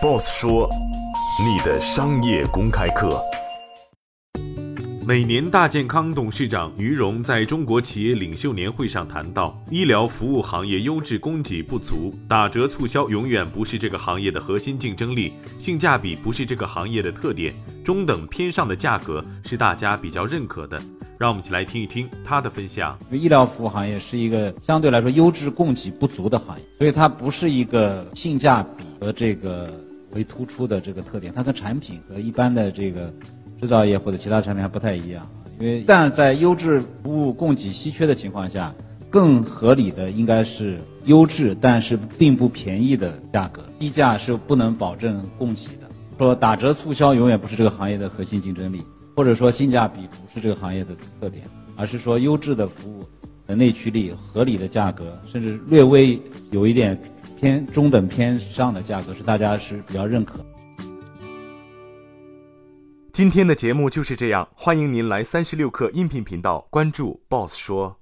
Boss 说：“你的商业公开课。”每年大健康董事长于荣在中国企业领袖年会上谈到，医疗服务行业优质供给不足，打折促销永远不是这个行业的核心竞争力，性价比不是这个行业的特点，中等偏上的价格是大家比较认可的。让我们一起来听一听他的分享。医疗服务行业是一个相对来说优质供给不足的行业，所以它不是一个性价比和这个为突出的这个特点，它跟产品和一般的这个。制造业或者其他产品还不太一样，因为但在优质服务供给稀缺的情况下，更合理的应该是优质但是并不便宜的价格，低价是不能保证供给的。说打折促销永远不是这个行业的核心竞争力，或者说性价比不是这个行业的特点，而是说优质的服务的内驱力、合理的价格，甚至略微有一点偏中等偏上的价格是大家是比较认可。今天的节目就是这样，欢迎您来三十六课音频频道关注 Boss 说。